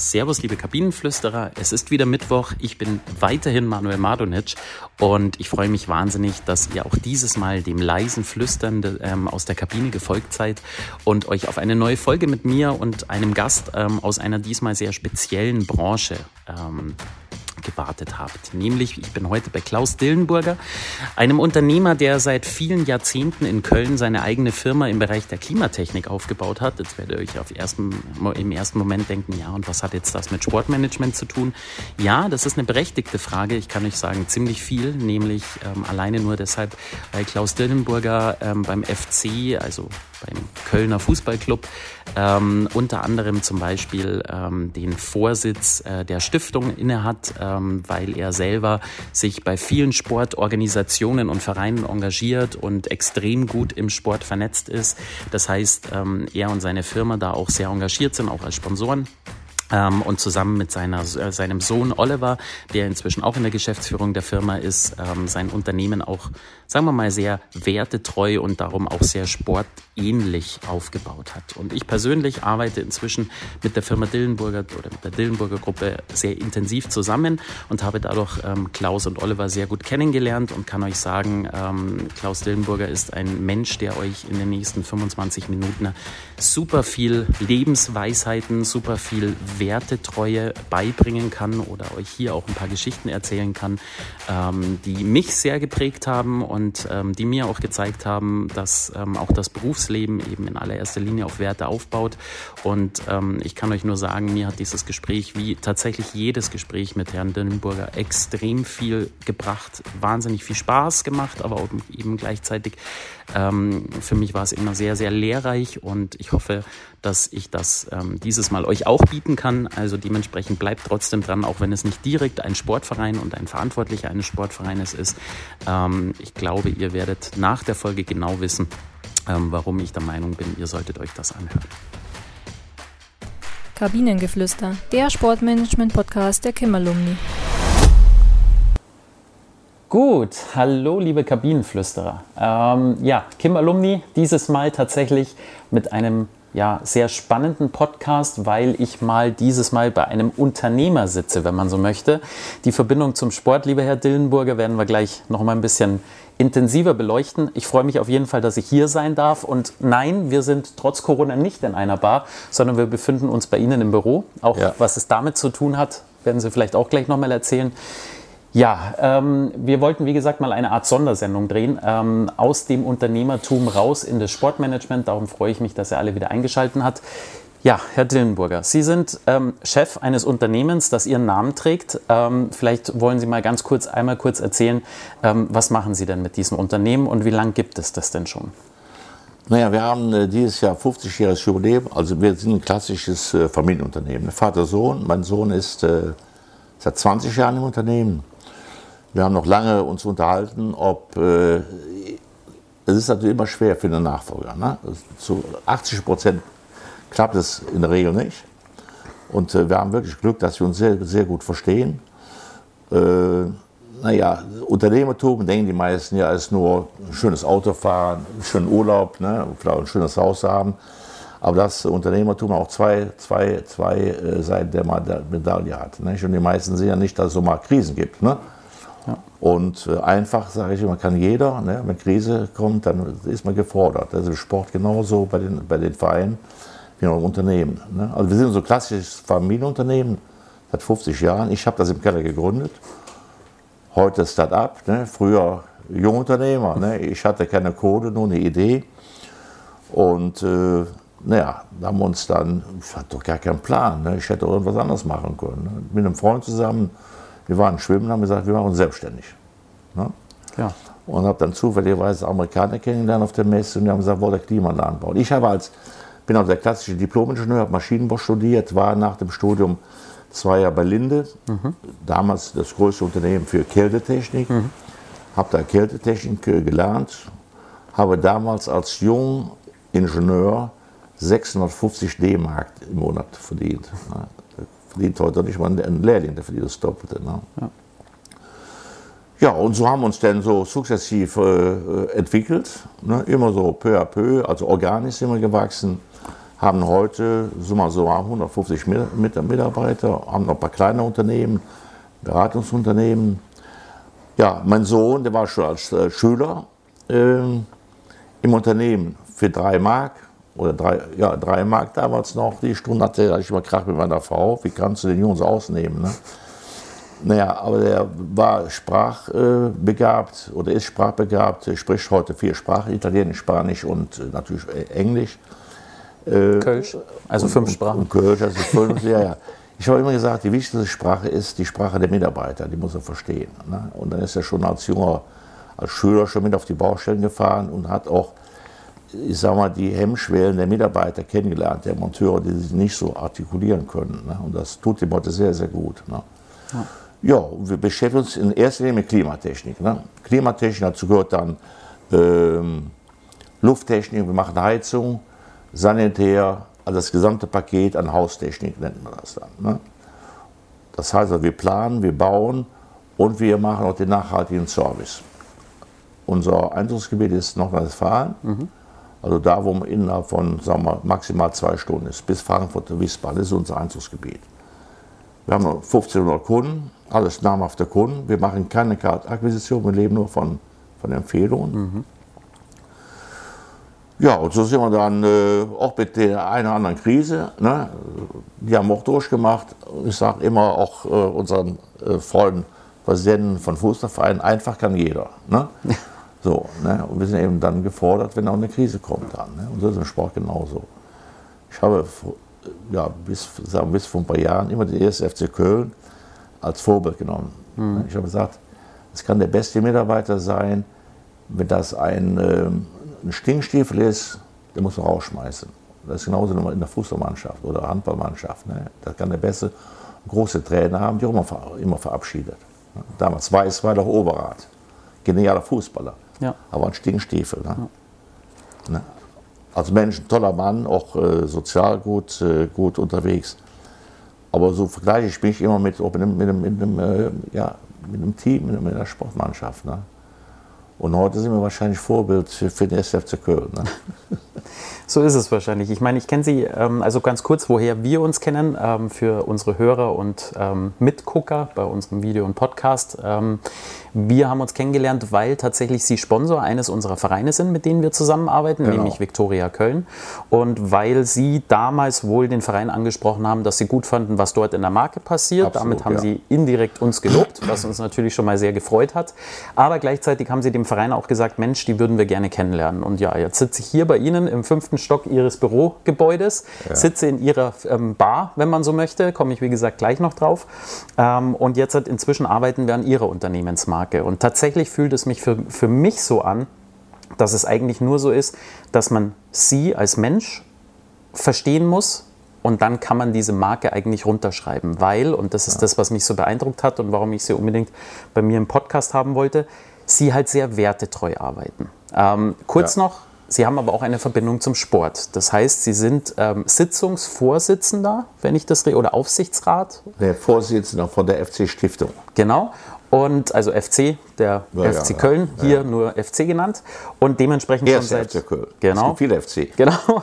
Servus, liebe Kabinenflüsterer. Es ist wieder Mittwoch. Ich bin weiterhin Manuel Madonic und ich freue mich wahnsinnig, dass ihr auch dieses Mal dem leisen Flüstern ähm, aus der Kabine gefolgt seid und euch auf eine neue Folge mit mir und einem Gast ähm, aus einer diesmal sehr speziellen Branche ähm, gewartet habt. Nämlich, ich bin heute bei Klaus Dillenburger, einem Unternehmer, der seit vielen Jahrzehnten in Köln seine eigene Firma im Bereich der Klimatechnik aufgebaut hat. Jetzt werdet ihr euch auf ersten, im ersten Moment denken, ja, und was hat jetzt das mit Sportmanagement zu tun? Ja, das ist eine berechtigte Frage. Ich kann euch sagen, ziemlich viel, nämlich ähm, alleine nur deshalb, weil Klaus Dillenburger ähm, beim FC, also beim Kölner Fußballclub, ähm, unter anderem zum Beispiel ähm, den Vorsitz äh, der Stiftung innehat, ähm, weil er selber sich bei vielen Sportorganisationen und Vereinen engagiert und extrem gut im Sport vernetzt ist. Das heißt, ähm, er und seine Firma da auch sehr engagiert sind, auch als Sponsoren. Ähm, und zusammen mit seiner, äh, seinem Sohn Oliver, der inzwischen auch in der Geschäftsführung der Firma ist, ähm, sein Unternehmen auch, sagen wir mal, sehr wertetreu und darum auch sehr sportähnlich aufgebaut hat. Und ich persönlich arbeite inzwischen mit der Firma Dillenburger oder mit der Dillenburger Gruppe sehr intensiv zusammen und habe dadurch ähm, Klaus und Oliver sehr gut kennengelernt und kann euch sagen, ähm, Klaus Dillenburger ist ein Mensch, der euch in den nächsten 25 Minuten super viel Lebensweisheiten, super viel Wertetreue beibringen kann oder euch hier auch ein paar Geschichten erzählen kann, ähm, die mich sehr geprägt haben und ähm, die mir auch gezeigt haben, dass ähm, auch das Berufsleben eben in allererster Linie auf Werte aufbaut. Und ähm, ich kann euch nur sagen, mir hat dieses Gespräch, wie tatsächlich jedes Gespräch mit Herrn Dönenburger, extrem viel gebracht, wahnsinnig viel Spaß gemacht, aber auch eben gleichzeitig ähm, für mich war es immer sehr, sehr lehrreich und ich hoffe, dass ich das ähm, dieses Mal euch auch bieten kann. Also dementsprechend bleibt trotzdem dran, auch wenn es nicht direkt ein Sportverein und ein Verantwortlicher eines Sportvereines ist. Ähm, ich glaube, ihr werdet nach der Folge genau wissen, warum ich der Meinung bin, ihr solltet euch das anhören. Kabinengeflüster, der Sportmanagement-Podcast der Kimmerlumni. Gut, hallo liebe Kabinenflüsterer. Ähm, ja, Kim Alumni, dieses Mal tatsächlich mit einem ja, sehr spannenden Podcast, weil ich mal dieses Mal bei einem Unternehmer sitze, wenn man so möchte. Die Verbindung zum Sport, lieber Herr Dillenburger, werden wir gleich noch mal ein bisschen intensiver beleuchten. Ich freue mich auf jeden Fall, dass ich hier sein darf. Und nein, wir sind trotz Corona nicht in einer Bar, sondern wir befinden uns bei Ihnen im Büro. Auch ja. was es damit zu tun hat, werden Sie vielleicht auch gleich noch mal erzählen. Ja, ähm, wir wollten, wie gesagt, mal eine Art Sondersendung drehen, ähm, aus dem Unternehmertum raus in das Sportmanagement. Darum freue ich mich, dass er alle wieder eingeschaltet hat. Ja, Herr Dillenburger, Sie sind ähm, Chef eines Unternehmens, das Ihren Namen trägt. Ähm, vielleicht wollen Sie mal ganz kurz, einmal kurz erzählen, ähm, was machen Sie denn mit diesem Unternehmen und wie lange gibt es das denn schon? Naja, wir haben äh, dieses Jahr 50-jähriges Jubiläum. Also wir sind ein klassisches äh, Familienunternehmen. Vater-Sohn. Mein Sohn ist äh, seit 20 Jahren im Unternehmen. Wir haben noch lange uns unterhalten, ob äh, es ist natürlich immer schwer für den Nachfolger. Ne? Zu 80 Prozent klappt es in der Regel nicht. Und äh, wir haben wirklich Glück, dass wir uns sehr, sehr gut verstehen. Äh, naja, Unternehmertum denken die meisten ja, ist nur ein schönes Auto fahren, einen schönen Urlaub, ne, ein schönes Haus haben. Aber das Unternehmertum auch zwei, zwei, zwei äh, Seiten der Medaille hat. Nicht? Und die meisten sehen ja nicht, dass es so mal Krisen gibt. Ne? Und äh, einfach, sage ich immer, kann jeder, ne, wenn Krise kommt, dann ist man gefordert. Also Sport genauso bei den, bei den Vereinen wie auch Unternehmen. Ne? Also wir sind so ein klassisches Familienunternehmen seit 50 Jahren. Ich habe das im Keller gegründet. Heute Start-up, ne? früher Jungunternehmer. Ne? Ich hatte keine Kohle, nur eine Idee. Und äh, naja, haben wir uns dann, ich hatte doch gar keinen Plan. Ne? Ich hätte irgendwas anderes machen können. Ne? Mit einem Freund zusammen wir waren schwimmen und haben gesagt, wir machen uns selbstständig. Ne? Ja. Und habe dann zufälligerweise Amerikaner kennengelernt auf der Messe und die haben gesagt, wollt ihr Klimaanlagen bauen. Ich habe als, bin auch der klassische Diplom-Ingenieur, habe Maschinenbau studiert, war nach dem Studium zwei Jahre bei Linde, mhm. damals das größte Unternehmen für Kältetechnik. Mhm. Habe da Kältetechnik gelernt, habe damals als junger Ingenieur 650 D-Mark im Monat verdient. Verdient heute nicht mal ein Lehrling, der verdient das Doppelte. Ne? Ja. ja. und so haben wir uns dann so sukzessiv äh, entwickelt, ne? immer so peu à peu, also organisch sind wir gewachsen, haben heute summa so 150 Mitarbeiter, haben noch ein paar kleine Unternehmen, Beratungsunternehmen. Ja, mein Sohn, der war schon als äh, Schüler äh, im Unternehmen für drei Mark oder drei, ja, drei Mark damals noch. Die Stunde hatte ich immer Krach mit meiner Frau. Wie kannst du den Jungs ausnehmen? Ne? Naja, aber der war sprachbegabt oder ist sprachbegabt, er spricht heute vier Sprachen, Italienisch, Spanisch und äh, natürlich Englisch. Kölsch, also und, fünf Sprachen. Und Kölsch, also fünf, ja, ja. Ich habe immer gesagt, die wichtigste Sprache ist die Sprache der Mitarbeiter, die muss er verstehen. Ne? Und dann ist er schon als junger, als Schüler schon mit auf die Baustellen gefahren und hat auch, ich sag mal, die Hemmschwellen der Mitarbeiter kennengelernt, der Monteure, die sich nicht so artikulieren können. Ne? Und das tut ihm heute sehr, sehr gut. Ne? Ja. Ja, wir beschäftigen uns in erster Linie mit Klimatechnik. Ne? Klimatechnik, dazu gehört dann ähm, Lufttechnik, wir machen Heizung, Sanitär, also das gesamte Paket an Haustechnik nennt man das dann. Ne? Das heißt, also wir planen, wir bauen und wir machen auch den nachhaltigen Service. Unser Einzugsgebiet ist Nordrhein-Westfalen, mhm. Also da, wo man innerhalb von sagen wir, maximal zwei Stunden ist, bis Frankfurt und Wiesbaden, das ist unser Einzugsgebiet. Wir haben 1500 Kunden, alles namhafte Kunden. Wir machen keine Kartakquisition, wir leben nur von, von Empfehlungen. Mhm. Ja, und so sind wir dann äh, auch mit der einen oder anderen Krise. Ne? Die haben wir auch durchgemacht. Ich sage immer auch äh, unseren äh, Freunden, Präsidenten von Fußballvereinen, einfach kann jeder. Ne? So, ne? Und wir sind eben dann gefordert, wenn auch eine Krise kommt dann. Ne? Und so ist im Sport genauso. Ich habe ja, bis, sagen, bis vor ein paar Jahren immer den erste FC Köln als Vorbild genommen. Mhm. Ich habe gesagt, es kann der beste Mitarbeiter sein, wenn das ein, ähm, ein Stinkstiefel ist, den muss man rausschmeißen. Das ist genauso in der Fußballmannschaft oder Handballmannschaft. Ne? Das kann der beste große Trainer haben, die auch immer, immer verabschiedet. Damals Weiß war doch Oberrat. Genialer Fußballer. Ja. Aber ein Stinkstiefel. Ne? Ja. Ne? Als Mensch ein toller Mann, auch äh, sozial gut, äh, gut unterwegs. Aber so vergleiche ich mich immer mit, mit, einem, mit, einem, mit, einem, äh, ja, mit einem Team, mit einer Sportmannschaft. Ne? Und heute sind wir wahrscheinlich Vorbild für, für den SFC Köln. Ne? So ist es wahrscheinlich. Ich meine, ich kenne Sie, ähm, also ganz kurz, woher wir uns kennen, ähm, für unsere Hörer und ähm, Mitgucker bei unserem Video und Podcast. Ähm, wir haben uns kennengelernt, weil tatsächlich Sie Sponsor eines unserer Vereine sind, mit denen wir zusammenarbeiten, genau. nämlich Viktoria Köln. Und weil Sie damals wohl den Verein angesprochen haben, dass Sie gut fanden, was dort in der Marke passiert. Absolut, Damit haben ja. Sie indirekt uns gelobt, was uns natürlich schon mal sehr gefreut hat. Aber gleichzeitig haben Sie dem Verein auch gesagt, Mensch, die würden wir gerne kennenlernen. Und ja, jetzt sitze ich hier bei Ihnen im fünften Stock Ihres Bürogebäudes, ja. sitze in Ihrer ähm, Bar, wenn man so möchte, komme ich wie gesagt gleich noch drauf. Ähm, und jetzt hat, inzwischen arbeiten wir an Ihrer Unternehmensmarke. Und tatsächlich fühlt es mich für, für mich so an, dass es eigentlich nur so ist, dass man Sie als Mensch verstehen muss, und dann kann man diese Marke eigentlich runterschreiben, weil, und das ist ja. das, was mich so beeindruckt hat und warum ich sie unbedingt bei mir im Podcast haben wollte, sie halt sehr wertetreu arbeiten. Ähm, kurz ja. noch, Sie haben aber auch eine Verbindung zum Sport. Das heißt, Sie sind ähm, Sitzungsvorsitzender, wenn ich das oder Aufsichtsrat? Der Vorsitzender von der FC Stiftung. Genau. Und also FC, der ja, FC ja, Köln, ja, hier nur FC genannt. Und dementsprechend schon seit. FC Köln. Genau. Es gibt viele FC. Genau.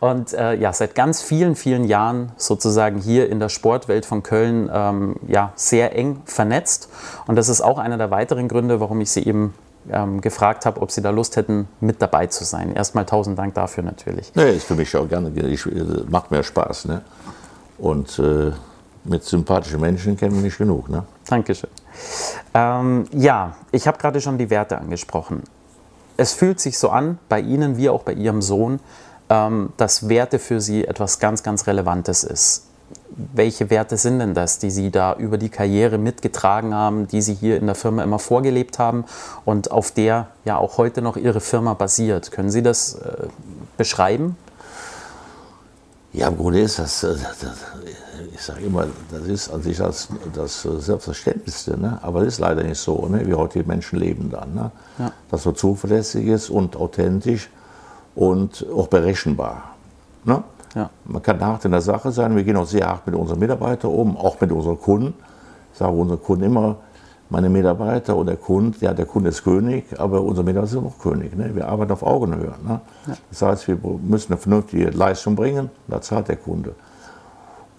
Und äh, ja, seit ganz vielen, vielen Jahren sozusagen hier in der Sportwelt von Köln ähm, ja, sehr eng vernetzt. Und das ist auch einer der weiteren Gründe, warum ich Sie eben ähm, gefragt habe, ob Sie da Lust hätten, mit dabei zu sein. Erstmal tausend Dank dafür natürlich. Nee, ist für mich auch gerne, ich, macht mir Spaß. Ne? Und äh, mit sympathischen Menschen kennen wir nicht genug. Ne? Dankeschön. Ähm, ja, ich habe gerade schon die Werte angesprochen. Es fühlt sich so an, bei Ihnen wie auch bei Ihrem Sohn, ähm, dass Werte für Sie etwas ganz, ganz Relevantes ist. Welche Werte sind denn das, die Sie da über die Karriere mitgetragen haben, die Sie hier in der Firma immer vorgelebt haben und auf der ja auch heute noch Ihre Firma basiert? Können Sie das äh, beschreiben? Ja, im Grunde ist das, das ich sage immer, das ist an sich das, das Selbstverständlichste, ne? aber das ist leider nicht so, ne? wie heute die Menschen leben dann. Ne? Ja. Das so zuverlässig ist und authentisch und auch berechenbar. Ne? Ja. Man kann hart in der Sache sein, wir gehen auch sehr hart mit unseren Mitarbeitern um, auch mit unseren Kunden. Ich sage unseren Kunden immer, meine Mitarbeiter und der Kunde, ja, der Kunde ist König, aber unsere Mitarbeiter sind auch König. Ne? Wir arbeiten auf Augenhöhe. Ne? Ja. Das heißt, wir müssen eine vernünftige Leistung bringen, da zahlt der Kunde.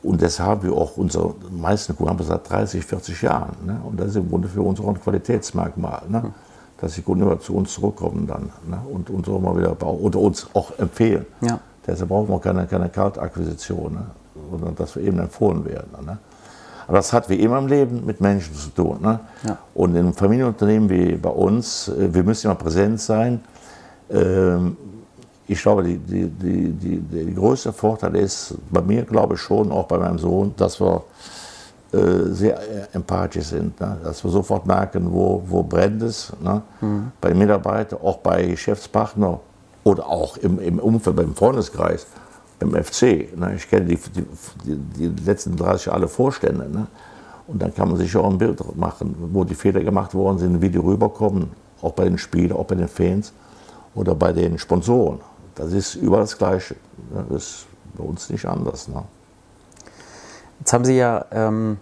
Und deshalb haben wir auch unsere meisten Kunden haben wir seit 30, 40 Jahren. Ne? Und das ist im Grunde für uns auch ein Qualitätsmerkmal, ne? Hm. dass die Kunden immer zu uns zurückkommen dann ne? und uns auch mal wieder oder uns auch empfehlen. Ja. Deshalb brauchen wir keine, keine Kaltakquisition, ne? sondern dass wir eben empfohlen werden. Ne? Aber das hat wie immer im Leben mit Menschen zu tun. Ne? Ja. Und in einem Familienunternehmen wie bei uns, äh, wir müssen immer präsent sein. Ähm, ich glaube, die, die, die, die, der größte Vorteil ist bei mir, glaube ich schon, auch bei meinem Sohn, dass wir äh, sehr empathisch sind. Ne? Dass wir sofort merken, wo, wo brennt es. Ne? Mhm. Bei Mitarbeitern, auch bei Geschäftspartnern oder auch im, im Umfeld, beim Freundeskreis beim FC. Ne? Ich kenne die, die, die, letzten 30 Jahre alle Vorstände. Ne? Und dann kann man sich auch ein Bild machen, wo die Fehler gemacht worden sind, wie die rüberkommen, auch bei den Spielern, auch bei den Fans oder bei den Sponsoren. Das ist überall das Gleiche. Ne? Das ist bei uns nicht anders. Ne? Jetzt haben Sie ja ähm,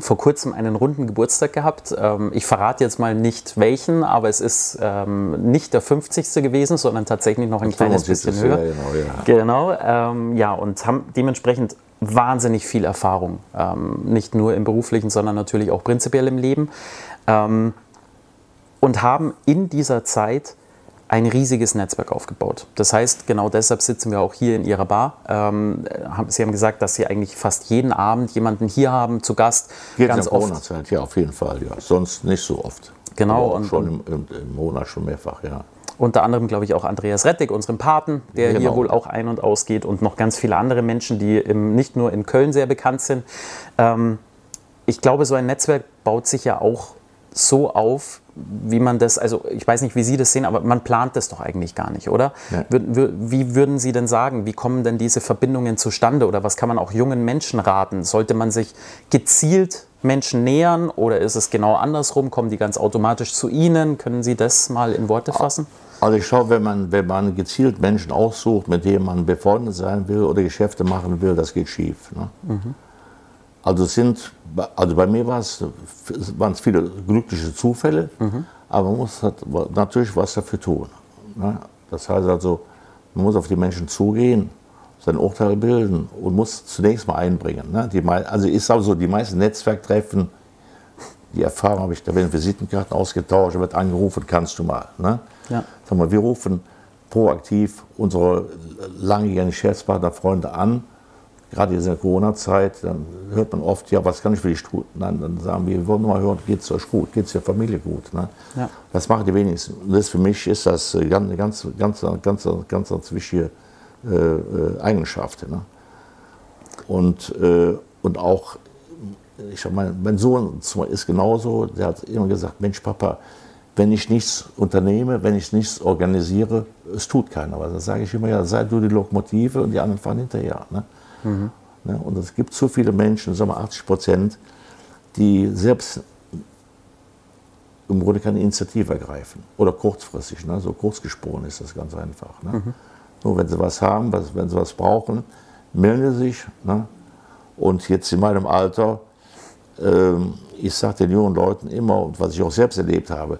vor kurzem einen runden Geburtstag gehabt. Ähm, ich verrate jetzt mal nicht welchen, aber es ist ähm, nicht der 50. gewesen, sondern tatsächlich noch ein kleines bisschen höher. Ja, genau, ja. Genau, ähm, ja, und haben dementsprechend wahnsinnig viel Erfahrung. Nicht nur im beruflichen, sondern natürlich auch prinzipiell im Leben. Und haben in dieser Zeit ein riesiges Netzwerk aufgebaut. Das heißt, genau deshalb sitzen wir auch hier in Ihrer Bar. Ähm, Sie haben gesagt, dass Sie eigentlich fast jeden Abend jemanden hier haben, zu Gast. Jetzt ganz in der Corona-Zeit, ja, auf jeden Fall, ja. Sonst nicht so oft. Genau. Und, schon im, im, Monat schon mehrfach, ja. Unter anderem, glaube ich, auch Andreas Rettig, unseren Paten, der genau. hier wohl auch ein- und ausgeht und noch ganz viele andere Menschen, die im, nicht nur in Köln sehr bekannt sind. Ähm, ich glaube, so ein Netzwerk baut sich ja auch so auf, wie man das, also ich weiß nicht, wie Sie das sehen, aber man plant das doch eigentlich gar nicht, oder? Ja. Wie würden Sie denn sagen, wie kommen denn diese Verbindungen zustande oder was kann man auch jungen Menschen raten? Sollte man sich gezielt Menschen nähern oder ist es genau andersrum? Kommen die ganz automatisch zu Ihnen? Können Sie das mal in Worte fassen? Also ich schaue, wenn man, wenn man gezielt Menschen aussucht, mit denen man befreundet sein will oder Geschäfte machen will, das geht schief. Ne? Mhm. Also sind, also bei mir waren es viele glückliche Zufälle, mhm. aber man muss halt natürlich was dafür tun. Ne? Das heißt also, man muss auf die Menschen zugehen, sein Urteil bilden und muss zunächst mal einbringen. Ne? Die, also ich sage so, die meisten Netzwerktreffen, die Erfahrung habe ich, da werden Visitenkarten ausgetauscht, wird angerufen, kannst du mal. Ne? Ja. Sag mal, wir rufen proaktiv unsere langjährigen Geschäftspartner, Freunde an gerade in dieser Corona-Zeit, dann hört man oft, ja, was kann ich für dich tun? Dann, dann sagen wir, wir wollen nur mal hören, geht es euch gut, geht es der Familie gut? Ne? Ja. Das machen die wenigsten. Und das für mich ist das eine ganz, ganz, ganz, ganz, ganz wichtige äh, äh, Eigenschaft. Ne? Und, äh, und auch, ich sag mal, mein Sohn ist genauso, der hat immer gesagt, Mensch, Papa, wenn ich nichts unternehme, wenn ich nichts organisiere, es tut keiner was. Da sage ich immer, ja, sei du die Lokomotive und die anderen fahren hinterher. Ne? Mhm. Ne? Und es gibt so viele Menschen, sagen wir 80 Prozent, die selbst im Grunde keine Initiative ergreifen. Oder kurzfristig, ne? so kurz gesprochen ist das ganz einfach. Ne? Mhm. Nur wenn sie was haben, was, wenn sie was brauchen, melden sie sich. Ne? Und jetzt in meinem Alter, ähm, ich sage den jungen Leuten immer, und was ich auch selbst erlebt habe,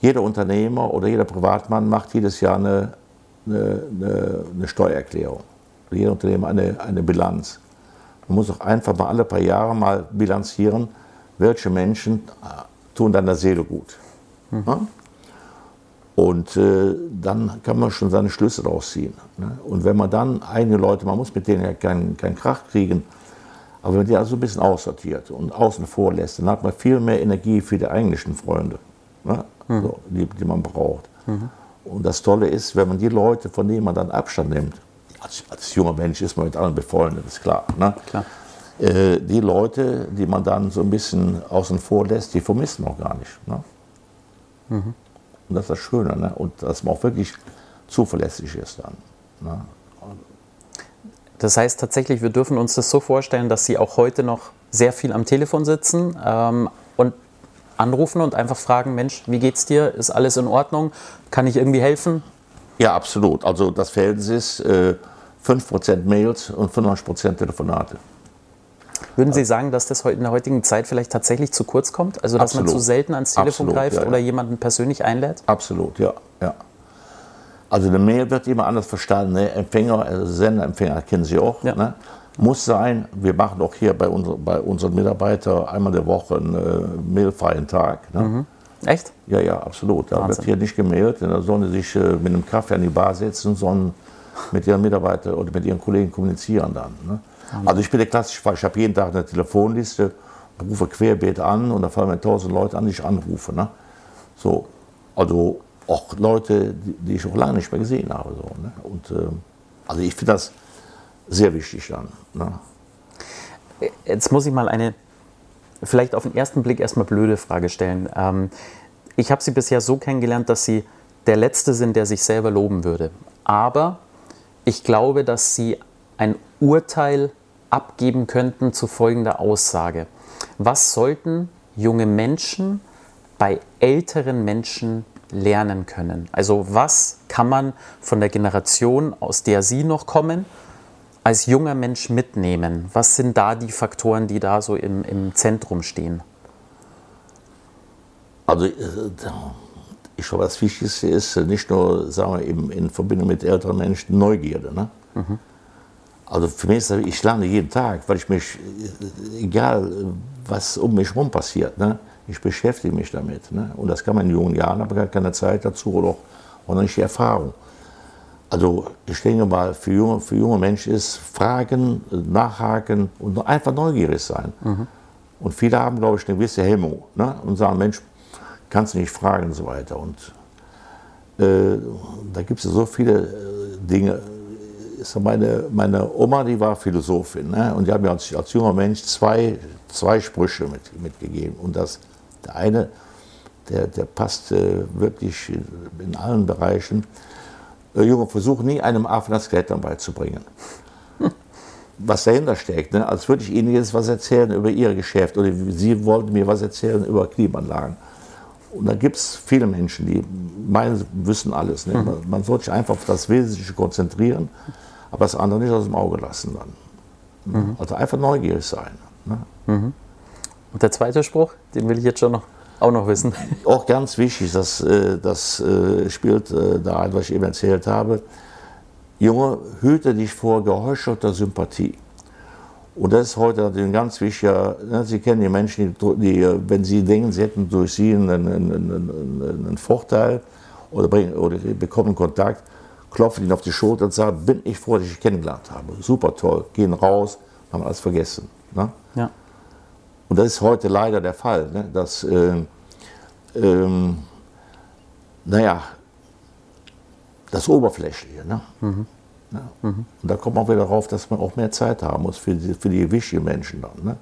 jeder Unternehmer oder jeder Privatmann macht jedes Jahr eine, eine, eine, eine Steuererklärung jeder Unternehmen eine, eine Bilanz. Man muss auch einfach mal alle paar Jahre mal bilanzieren, welche Menschen äh, tun deiner Seele gut. Mhm. Ja? Und äh, dann kann man schon seine Schlüsse daraus ziehen. Ne? Und wenn man dann einige Leute, man muss mit denen ja keinen kein Krach kriegen, aber wenn man die also ein bisschen aussortiert und außen vor lässt, dann hat man viel mehr Energie für die eigentlichen Freunde, ne? mhm. so, die, die, man braucht. Mhm. Und das Tolle ist, wenn man die Leute, von denen man dann Abstand nimmt, als, als junger Mensch ist man mit anderen befreundet, ist klar. Ne? klar. Äh, die Leute, die man dann so ein bisschen außen vor lässt, die vermissen man auch gar nicht. Ne? Mhm. Und das ist das Schöne. Ne? Und dass man auch wirklich zuverlässig ist dann. Ne? Das heißt tatsächlich, wir dürfen uns das so vorstellen, dass Sie auch heute noch sehr viel am Telefon sitzen ähm, und anrufen und einfach fragen, Mensch, wie geht's dir? Ist alles in Ordnung? Kann ich irgendwie helfen? Ja, absolut. Also das Verhältnis ist äh, 5% Mails und 95% Telefonate. Würden Sie sagen, dass das in der heutigen Zeit vielleicht tatsächlich zu kurz kommt? Also dass Absolut. man zu selten ans Telefon Absolut, greift ja, ja. oder jemanden persönlich einlädt? Absolut, ja. ja. Also eine Mail wird immer anders verstanden. Ne? Empfänger, also Sender, Empfänger kennen Sie auch. Ja. Ne? Muss sein. Wir machen auch hier bei, unser, bei unseren Mitarbeitern einmal der Woche einen äh, mailfreien Tag. Ne? Echt? Ja, ja, absolut. Da wird hier nicht gemailt. Da sollen sie sich äh, mit einem Kaffee an die Bar setzen, sondern mit ihren Mitarbeitern oder mit ihren Kollegen kommunizieren dann. Ne? Also ich bin der klassische Fall. Ich habe jeden Tag eine Telefonliste, rufe querbeet an und da fallen mir tausend Leute an, die ich anrufe. Ne? So, also auch Leute, die, die ich auch lange nicht mehr gesehen habe. So, ne? Und ähm, also ich finde das sehr wichtig dann. Ne? Jetzt muss ich mal eine, vielleicht auf den ersten Blick erstmal blöde Frage stellen. Ähm, ich habe Sie bisher so kennengelernt, dass Sie der Letzte sind, der sich selber loben würde. Aber ich glaube, dass Sie ein Urteil abgeben könnten zu folgender Aussage. Was sollten junge Menschen bei älteren Menschen lernen können? Also was kann man von der Generation, aus der Sie noch kommen, als junger Mensch mitnehmen? Was sind da die Faktoren, die da so im, im Zentrum stehen? Also äh, ich glaube, das Wichtigste ist äh, nicht nur, sagen wir, eben in Verbindung mit älteren Menschen Neugierde. Ne? Also für mich ist das, ich lerne jeden Tag, weil ich mich, äh, egal was um mich herum passiert, ne? ich beschäftige mich damit. Ne? Und das kann man in jungen Jahren, aber gar keine Zeit dazu oder auch, auch noch nicht die Erfahrung. Also ich denke mal, für junge, für junge Menschen ist Fragen, Nachhaken und einfach neugierig sein. Und viele haben, glaube ich, eine gewisse Hemmung ne? und sagen, Mensch, kannst du nicht fragen und so weiter. Und äh, da gibt es ja so viele äh, Dinge. Meine, meine Oma, die war Philosophin ne? und die hat mir als, als junger Mensch zwei, zwei Sprüche mit, mitgegeben. Und das, der eine, der, der passt äh, wirklich in allen Bereichen. Äh, Junge, versuch nie einem Affen das Klettern beizubringen. Was dahinter steckt, ne? als würde ich Ihnen jetzt was erzählen über Ihr Geschäft oder Sie wollten mir was erzählen über Klimaanlagen. Und da gibt es viele Menschen, die meinen, sie wissen alles. Ne? Man, man sollte sich einfach auf das Wesentliche konzentrieren, aber das andere nicht aus dem Auge lassen dann. Also einfach neugierig sein. Ne? Und der zweite Spruch, den will ich jetzt schon noch, auch noch wissen. Auch ganz wichtig, das, äh, das äh, spielt äh, da ein, was ich eben erzählt habe. Junge, hüte dich vor geheuchelter Sympathie. Und das ist heute natürlich ein ganz wichtiger, ne, Sie kennen die Menschen, die, die, wenn sie denken, sie hätten durch sie einen, einen, einen, einen Vorteil oder, bringen, oder bekommen Kontakt, klopfen ihnen auf die Schulter und sagen, bin ich froh, dass ich kennengelernt habe. Super toll, gehen raus, haben alles vergessen. Ne? Ja. Und das ist heute leider der Fall, ne? dass, ähm, ähm, naja, das Oberflächliche. Ne? Ja. Und da kommt man wieder darauf, dass man auch mehr Zeit haben muss für die, für die wichtigen Menschen dann. Ne?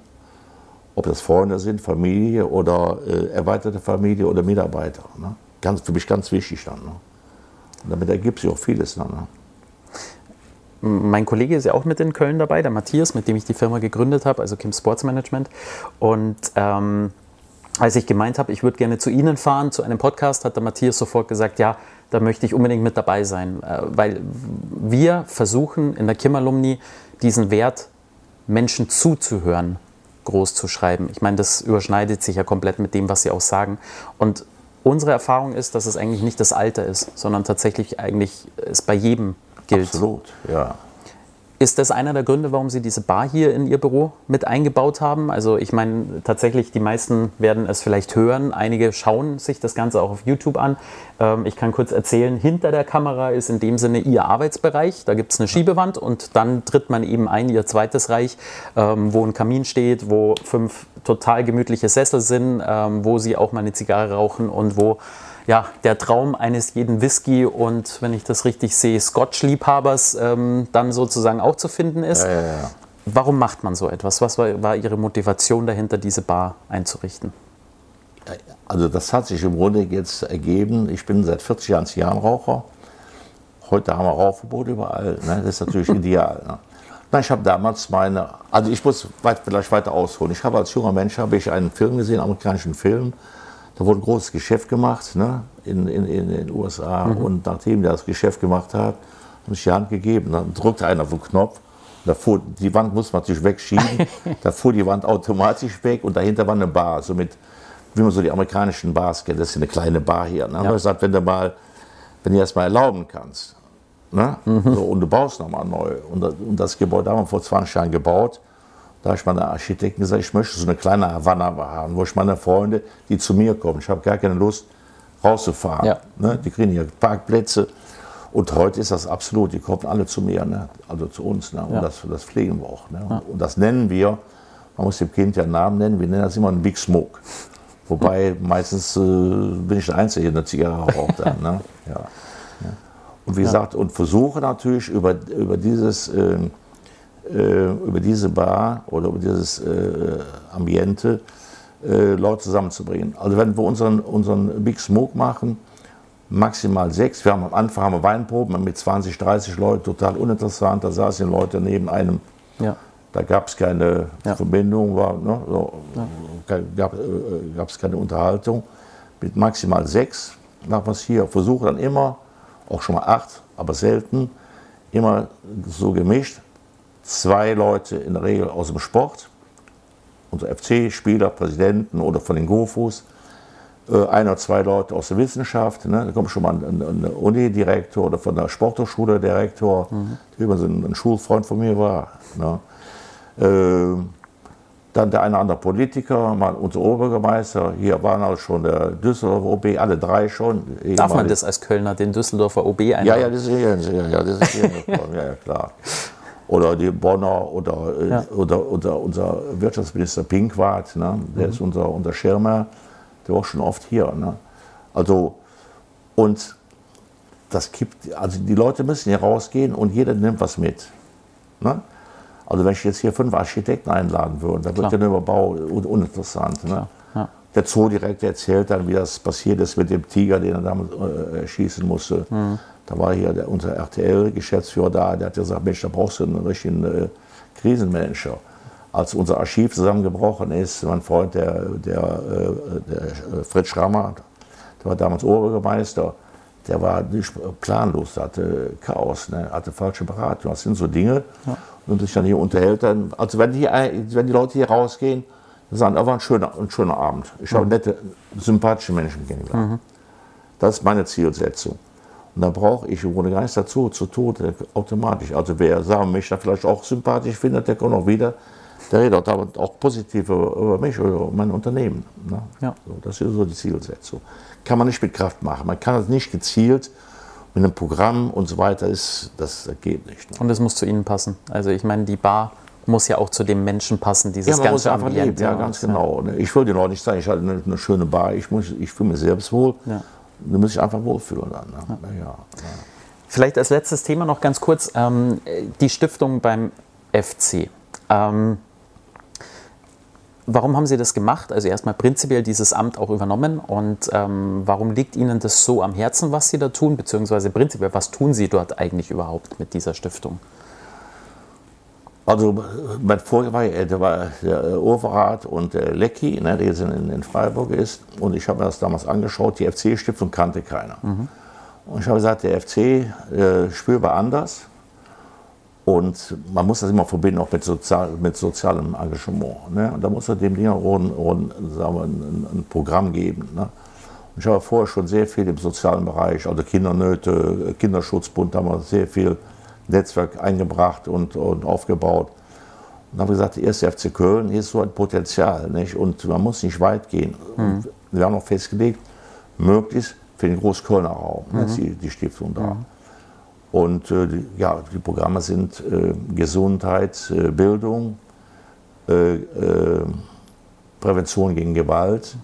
Ob das Freunde sind, Familie oder äh, erweiterte Familie oder Mitarbeiter. Ne? Ganz, für mich ganz wichtig dann. Ne? Und damit ergibt sich auch vieles dann. Ne? Mein Kollege ist ja auch mit in Köln dabei, der Matthias, mit dem ich die Firma gegründet habe, also Kim Sports Management. Und ähm, als ich gemeint habe, ich würde gerne zu Ihnen fahren, zu einem Podcast, hat der Matthias sofort gesagt, ja, da möchte ich unbedingt mit dabei sein, äh, weil wir versuchen in der Kim Alumni diesen Wert, Menschen zuzuhören, groß zu schreiben. Ich meine, das überschneidet sich ja komplett mit dem, was Sie auch sagen. Und unsere Erfahrung ist, dass es eigentlich nicht das Alter ist, sondern tatsächlich eigentlich es bei jedem gilt. Absolut, ja. Ist das einer der Gründe, warum Sie diese Bar hier in Ihr Büro mit eingebaut haben? Also ich meine, tatsächlich, die meisten werden es vielleicht hören. Einige schauen sich das Ganze auch auf YouTube an. Ähm, ich kann kurz erzählen, hinter der Kamera ist in dem Sinne Ihr Arbeitsbereich. Da gibt es eine Schiebewand und dann tritt man eben ein, Ihr zweites Reich, ähm, wo ein Kamin steht, wo fünf total gemütliche Sessel sind, ähm, wo Sie auch mal eine Zigarre rauchen und wo ja, der Traum eines jeden Whisky und, wenn ich das richtig sehe, Scotch-Liebhabers ähm, dann sozusagen auch zu finden ist. Ja, ja, ja. Warum macht man so etwas? Was war, war Ihre Motivation dahinter, diese Bar einzurichten? Also das hat sich im Grunde jetzt ergeben. Ich bin seit 40 Jahren Zigarrenraucher. Heute haben wir Rauchverbot überall. Ne? Das ist natürlich ideal. Ne? Nein, ich habe damals meine, also ich muss weit, vielleicht weiter ausholen. Ich habe als junger Mensch habe ich einen Film gesehen, einen amerikanischen Film. Da wurde ein großes Geschäft gemacht ne? in, in, in den USA. Und nachdem der das Geschäft gemacht hat, haben sich die Hand gegeben. Dann drückte einer auf den Knopf Da fuhr, die Wand muss man natürlich wegschieben. da fuhr die Wand automatisch weg und dahinter war eine Bar. So mit, wie man so die amerikanischen Bars kennt. Das ist eine kleine Bar hier. Ne? Ja. Ich gesagt, wenn du mal, wenn du das mal erlauben kannst, ne? Mhm. So, und du baust nochmal neu. Und, und, das Gebäude haben wir vor 20 Jahren gebaut. Da habe ich meine Architekten gesagt, ich möchte so eine kleine Havanna haben, wo ich meine Freunde, die zu mir kommen, ich habe gar keine Lust rauszufahren. Ja. Ne? Die kriegen hier Parkplätze. Und heute ist das absolut, die kommen alle zu mir, ne? also zu uns. Ne? Und ja. das, das pflegen wir auch. Ne? Ja. Und das nennen wir, man muss dem Kind ja einen Namen nennen, wir nennen das immer einen Big Smoke. Wobei meistens äh, bin ich der Einzige, der eine Zigarre raucht. Dann, ne? ja. Und wie gesagt, und versuche natürlich über, über dieses äh, über diese Bar oder über dieses äh, Ambiente äh, Leute zusammenzubringen. Also wenn wir unseren, unseren Big Smoke machen, maximal sechs. Wir haben am Anfang haben wir Weinproben mit 20, 30 Leuten, total uninteressant. Da saßen Leute neben einem. Ja. Da gab es keine ja. Verbindung, war, ne, so, ja. gab es äh, keine Unterhaltung. Mit maximal sechs machen wir es hier. Versuche dann immer, auch schon mal acht, aber selten, immer so gemischt zwei Leute in der Regel aus dem Sport, unsere FC-Spieler, Präsidenten oder von den GoFus, äh, ein oder zwei Leute aus der Wissenschaft, ne? da kommt schon mal ein, ein Uni-Direktor oder von der Sporthochschule Direktor, mhm. der übrigens ein, ein, Schulfreund von mir war. Ne? Äh, dann der eine oder andere Politiker, mal unser Oberbürgermeister, hier waren auch schon der Düsseldorfer OB, alle drei schon. Darf man das als Kölner, den Düsseldorfer OB einladen? Ja, ja, das ist hier, ja, das ist hier ja, ja, klar oder die Bonner oder, äh, ja. oder, oder unser Wirtschaftsminister Pinkwart, ne? der mhm. ist unser, unser Schirmer, der war schon oft hier. Ne? Also, und das kippt, also die Leute müssen hier rausgehen und jeder nimmt was mit. Ne? Also wenn ich jetzt hier fünf Architekten einladen würde, dann wird der Überbau uninteressant. Ne? Ja. Der Zoodirektor erzählt dann, wie das passiert ist mit dem Tiger, den er damals äh, schießen musste. Mhm. Da war hier der, unser RTL-Geschäftsführer da, der hat gesagt, Mensch, da brauchst du einen richtigen äh, Krisenmanager. Als unser Archiv zusammengebrochen ist, mein Freund, der, der, äh, der äh, Fritz Schrammer, der war damals Oberbürgermeister, der war nicht planlos, der hatte Chaos, ne? hatte falsche Beratung. Das sind so Dinge. Ja. Und sich dann hier unterhält, dann, also wenn die, wenn die Leute hier rausgehen, dann sagen, das war ein schöner, ein schöner Abend. Ich habe mhm. nette, sympathische Menschen kennengelernt. Mhm. Das ist meine Zielsetzung. Und da brauche ich im Grunde gar nichts dazu, zu tun, automatisch. Also wer sagen mich da vielleicht auch sympathisch findet, der kommt auch wieder. Der redet auch positiv über mich oder mein Unternehmen. Ne? Ja. So, das ist so die Zielsetzung. Kann man nicht mit Kraft machen. Man kann es nicht gezielt mit einem Programm und so weiter. Ist, das geht nicht. Ne? Und es muss zu Ihnen passen. Also ich meine, die Bar muss ja auch zu dem Menschen passen, dieses ja, man ganze muss einfach Ambiente. Leben, ja, ganz genau. Ne? Ich würde noch nicht sagen, ich hatte eine, eine schöne Bar, ich, ich fühle mich selbst wohl. Ja. Du musst dich einfach wohlfühlen dann. Ne? Ja. Ja, Vielleicht als letztes Thema noch ganz kurz ähm, die Stiftung beim FC. Ähm, warum haben Sie das gemacht? Also erstmal prinzipiell dieses Amt auch übernommen und ähm, warum liegt Ihnen das so am Herzen, was Sie da tun, beziehungsweise prinzipiell, was tun Sie dort eigentlich überhaupt mit dieser Stiftung? Also mein Vorgänger war, der war der Urverat und der Lecki, ne, der jetzt in, in, Freiburg ist. Und ich habe mir das damals angeschaut, die FC-Stiftung kannte keiner. Mhm. Und ich habe gesagt, der FC äh, spürbar anders. Und man muss das immer verbinden, auch mit, sozial, mit sozialem Engagement. Ne? Und da muss er dem Ding auch ein, ein, ein, Programm geben. Ne? Und ich habe vorher schon sehr viel im sozialen Bereich, also Kindernöte, Kinderschutzbund, da haben wir sehr viel Netzwerk eingebracht und, und aufgebaut. Und habe gesagt, der erste FC Köln hier ist so ein Potenzial. Nicht? Und man muss nicht weit gehen. Mhm. Wir haben auch festgelegt, möglichst für den Großkölner Raum, mhm. ist die, die Stiftung da. Mhm. Und äh, die, ja, die Programme sind äh, Gesundheit, äh, Bildung, äh, äh, Prävention gegen Gewalt.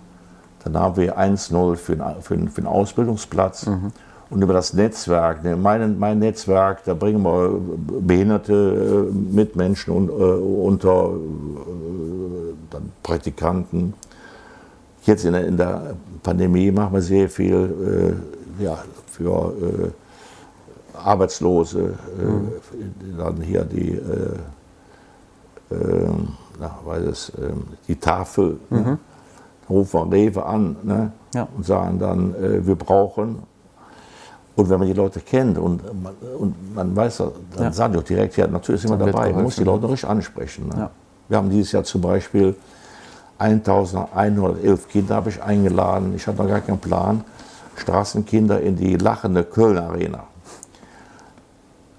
Dann haben wir 1-0 für, für, für einen Ausbildungsplatz. Mhm und über das Netzwerk. Ne, mein, mein Netzwerk, da bringen wir behinderte äh, Mitmenschen äh, unter äh, Praktikanten. Jetzt in der, in der, Pandemie machen wir sehr viel äh, ja, für äh, Arbeitslose, äh, mhm. dann hier die, na, weil es, die Tafel. Ne? Mhm. Ne? rufen wir Rewe an ne? ja. und sagen dann, wir brauchen Und wenn man die Leute kennt und man, und man weiß, dann ja. sagen die auch direkt, ja, natürlich sind wir dabei. Man muss die Leute richtig ansprechen. Ne? Ja. Wir haben dieses Jahr zum Beispiel 1111 Kinder habe ich eingeladen. Ich hatte noch gar keinen Plan. Straßenkinder in die lachende Köln Arena.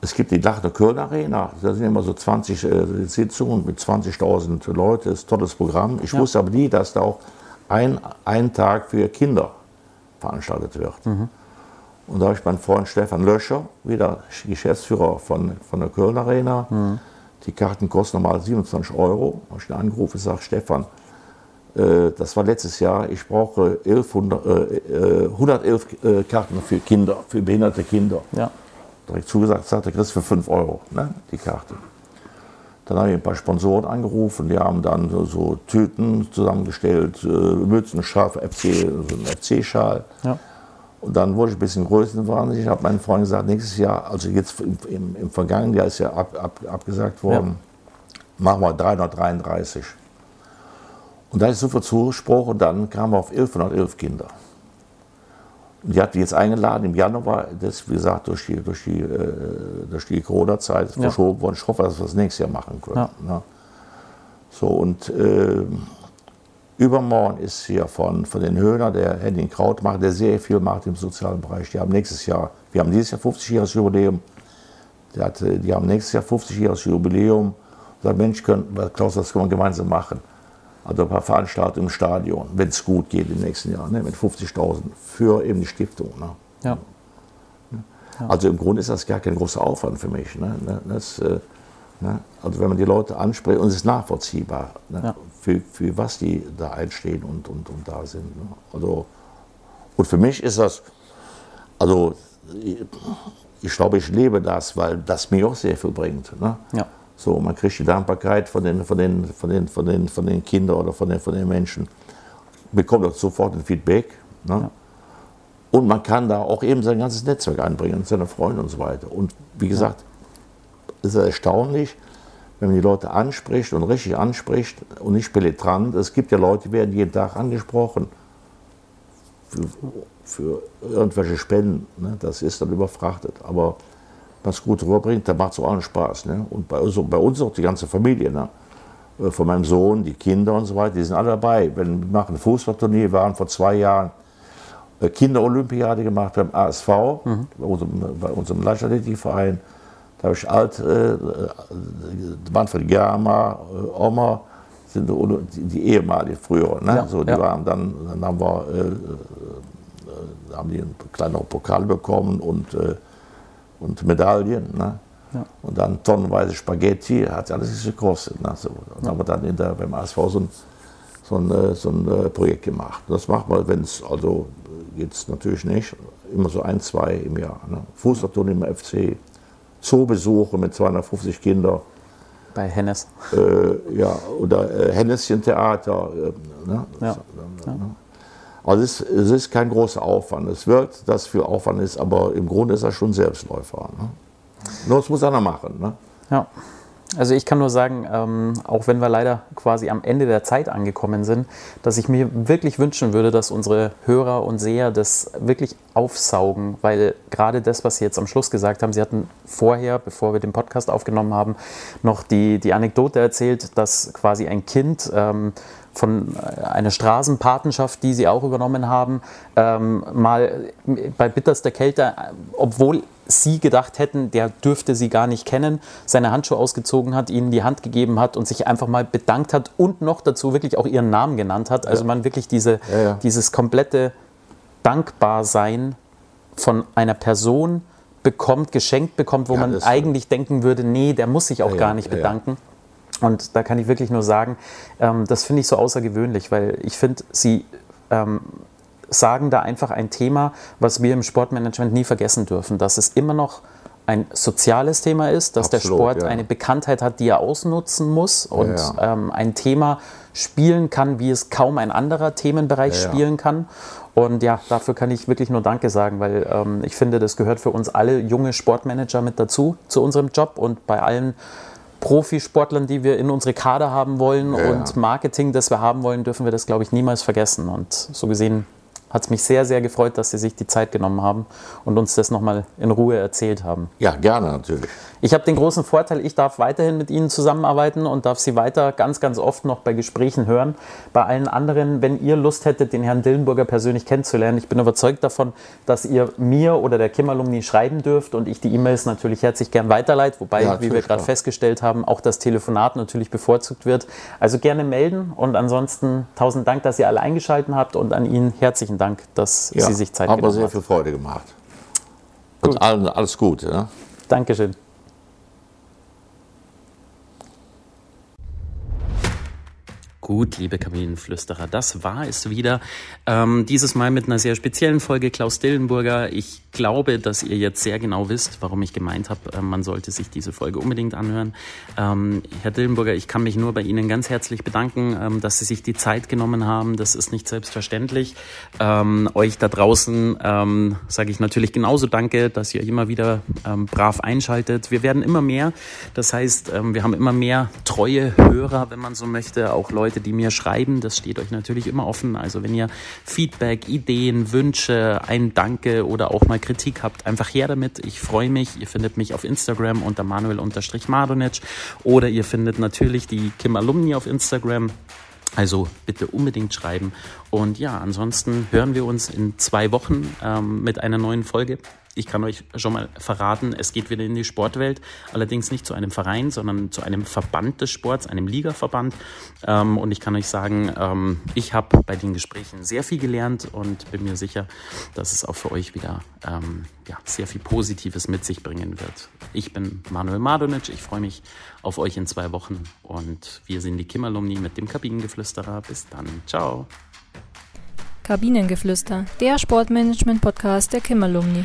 Es gibt die lachende Köln Arena. Da sind immer so 20 äh, Sitzungen mit 20.000 Leuten. Das ist ein tolles Programm. Ich ja. wusste aber nie, dass da auch ein, ein Tag für Kinder veranstaltet wird. Mhm. Und da habe ich meinen Freund Stefan Löscher, wieder Geschäftsführer von, von der Köln Arena. Mhm. Die Karten kosten normal 27 Euro. Da habe ich ihn angerufen und gesagt, Stefan, äh, das war letztes Jahr, ich brauche 1100, äh, 111 äh, Karten für Kinder, für behinderte Kinder. Ja. Direkt zugesagt, sagte, kriegst für 5 Euro ne, die Karte. Dann habe ich ein paar Sponsoren angerufen, die haben dann so, so Tüten zusammengestellt, äh, Mützen, Schal, FC, so ein FC-Schal. Ja. Und dann wurde ich ein bisschen größenwahnsinnig. Ich habe meinen Freunden gesagt, nächstes Jahr, also jetzt im, im, im vergangenen Jahr ist ja ab, ab, abgesagt worden, ja. machen wir 333. Und da ist so viel Zuspruch und dann kamen wir auf 1111 Kinder. Und die hatten jetzt eingeladen im Januar, das wie gesagt durch die, durch die, äh, durch die Corona-Zeit ja. verschoben worden. Ich hoffe, dass wir das nächstes Jahr machen können. Ja. Ne? So und äh, übermorgen ist hier von, von den Höhner, der Henning Kraut macht, der sehr viel macht im sozialen Bereich. Die haben nächstes Jahr, wir haben dieses Jahr 50-jähriges Jubiläum. Hat, die haben nächstes Jahr 50-jähriges Jubiläum. Sagt, Mensch, können, Klaus, das können wir gemeinsam machen. Also ein paar Veranstaltungen im Stadion, wenn es gut geht im nächsten Jahr, ne, mit 50.000 für eben die Stiftung. Ne. Ja. Ja. Also im Grunde ist das gar kein großer Aufwand für mich. Ne. ne das, äh, ne. Also wenn man die Leute anspricht und es ist nachvollziehbar, ne, ja. Für, für was die da einstehen und, und, und da sind. Ne. Also, und für mich ist das, also ich, ich glaube, ich lebe das, weil das mir auch sehr viel bringt. Ne? Ja. So, man kriegt die Dankbarkeit von den, von den, von den, von den, von den Kindern oder von den, von den Menschen, bekommt auch sofort ein Feedback. Ne? Ja. Und man kann da auch eben sein ganzes Netzwerk einbringen, seine Freunde und so weiter. Und wie gesagt, ja. ist erstaunlich, wenn man die Leute anspricht und richtig anspricht und nicht penetrant. Es gibt ja Leute, die werden jeden Tag angesprochen für, für irgendwelche Spenden. Ne? Das ist dann überfrachtet. Aber was gut rüberbringt, dann macht es auch allen Spaß. Ne? Und bei, also bei, uns auch die ganze Familie. Ne? Äh, von meinem Sohn, die Kinder und so weiter, die sind alle dabei. Wenn wir machen ein Fußballturnier, wir waren vor zwei Jahren äh, Kinderolympiade gemacht beim ASV, mhm. bei unserem, bei unserem Leichtathletikverein. Da habe ich alt, äh, Manfred Germer, äh, Oma, sind die, die ehemaligen früher. Ne? Ja, so, die ja. waren dann, dann haben wir, äh, äh haben die einen kleinen Pokal bekommen und und Medaillen. Ne? Ja. Und dann tonnenweise Spaghetti, hat alles gekostet. Ne? So, ja. haben wir dann in der, beim ASV so ein, so ein, äh, so ein äh, Projekt gemacht. Das macht man, wenn es, also geht es natürlich nicht, immer so ein, zwei im Jahr. Ne? Fußballturnier im FC, Zoobesuche mit 250 Kindern. Bei Hennes. Äh, ja, oder äh, Henneschen Theater. Äh, ne? Ja. ja. Ne? Also es, es, ist kein großer Aufwand. Es wirkt, dass viel Aufwand ist, aber im Grunde ist er schon Selbstläufer. Ne? Nur das muss einer machen. Ne? Ja. Also ich kann nur sagen, ähm, auch wenn wir leider quasi am Ende der Zeit angekommen sind, dass ich mir wirklich wünschen würde, dass unsere Hörer und Seher das wirklich aufsaugen, weil gerade das, was Sie jetzt am Schluss gesagt haben, Sie hatten vorher, bevor wir den Podcast aufgenommen haben, noch die, die Anekdote erzählt, dass quasi ein Kind ähm, von einer Straßenpatenschaft, die sie auch übernommen haben, ähm, mal bei bitterster Kälte, obwohl sie gedacht hätten, der dürfte sie gar nicht kennen, seine Handschuhe ausgezogen hat, ihnen die Hand gegeben hat und sich einfach mal bedankt hat und noch dazu wirklich auch ihren Namen genannt hat. Also man wirklich diese, ja, ja. dieses komplette Dankbarsein von einer Person bekommt, geschenkt bekommt, wo ja, man eigentlich denken würde, nee, der muss sich auch gar nicht bedanken. Und da kann ich wirklich nur sagen, ähm, das finde ich so außergewöhnlich, weil ich finde, sie ähm, sagen da einfach ein Thema, was wir im Sportmanagement nie vergessen dürfen, dass es immer noch ein soziales Thema ist, dass Absolut, der Sport ja. eine Bekanntheit hat, die er ausnutzen muss und ja, ja. Ähm, ein Thema spielen kann, wie es kaum ein anderer Themenbereich spielen kann. Und ja, dafür kann ich wirklich nur Danke sagen, weil ähm, ich finde, das gehört für uns alle junge Sportmanager mit dazu, zu unserem Job und bei allen Profisportlern, die wir in unsere Kader haben wollen und Marketing, das wir haben wollen, dürfen wir das, glaube ich, niemals vergessen. Und so gesehen hat es mich sehr, sehr gefreut, dass Sie sich die Zeit genommen haben und uns das nochmal in Ruhe erzählt haben. Ja, gerne natürlich. Ich habe den großen Vorteil, ich darf weiterhin mit Ihnen zusammenarbeiten und darf Sie weiter ganz, ganz oft noch bei Gesprächen hören. Bei allen anderen, wenn ihr Lust hättet, den Herrn Dillenburger persönlich kennenzulernen, ich bin überzeugt davon, dass ihr mir oder der Kim-Alumni schreiben dürft und ich die E-Mails natürlich herzlich gern weiterleite, wobei, ja, wie wir gerade festgestellt haben, auch das Telefonat natürlich bevorzugt wird. Also gerne melden und ansonsten tausend Dank, dass ihr alle eingeschaltet habt und an Ihnen herzlichen Dank, dass ja, Sie sich Zeit genommen haben. Hat mir sehr viel Freude gemacht. Gut. Und alles Gute. Ja? Dankeschön. Gut, liebe Kabinenflüsterer, das war es wieder. Ähm, dieses Mal mit einer sehr speziellen Folge Klaus Dillenburger. Ich glaube, dass ihr jetzt sehr genau wisst, warum ich gemeint habe, äh, man sollte sich diese Folge unbedingt anhören. Ähm, Herr Dillenburger, ich kann mich nur bei Ihnen ganz herzlich bedanken, ähm, dass Sie sich die Zeit genommen haben. Das ist nicht selbstverständlich. Ähm, euch da draußen ähm, sage ich natürlich genauso Danke, dass ihr immer wieder ähm, brav einschaltet. Wir werden immer mehr. Das heißt, wir haben immer mehr treue Hörer, wenn man so möchte, auch Leute, Leute, die mir schreiben. Das steht euch natürlich immer offen. Also wenn ihr Feedback, Ideen, Wünsche, ein Danke oder auch mal Kritik habt, einfach her damit. Ich freue mich. Ihr findet mich auf Instagram unter manuel-madonic oder ihr findet natürlich die Kim Alumni auf Instagram. Also bitte unbedingt schreiben. Und ja, ansonsten hören wir uns in zwei Wochen ähm, mit einer neuen Folge. Ich kann euch schon mal verraten, es geht wieder in die Sportwelt, allerdings nicht zu einem Verein, sondern zu einem Verband des Sports, einem Ligaverband. Ähm, und ich kann euch sagen, ähm, ich habe bei den Gesprächen sehr viel gelernt und bin mir sicher, dass es auch für euch wieder ähm, ja, sehr viel Positives mit sich bringen wird. Ich bin Manuel Madonic, ich freue mich auf euch in zwei Wochen und wir sind die Kimmerlumni mit dem Kabinengeflüsterer. Bis dann, ciao. Kabinengeflüster, der Sportmanagement-Podcast der Kimmerlumni.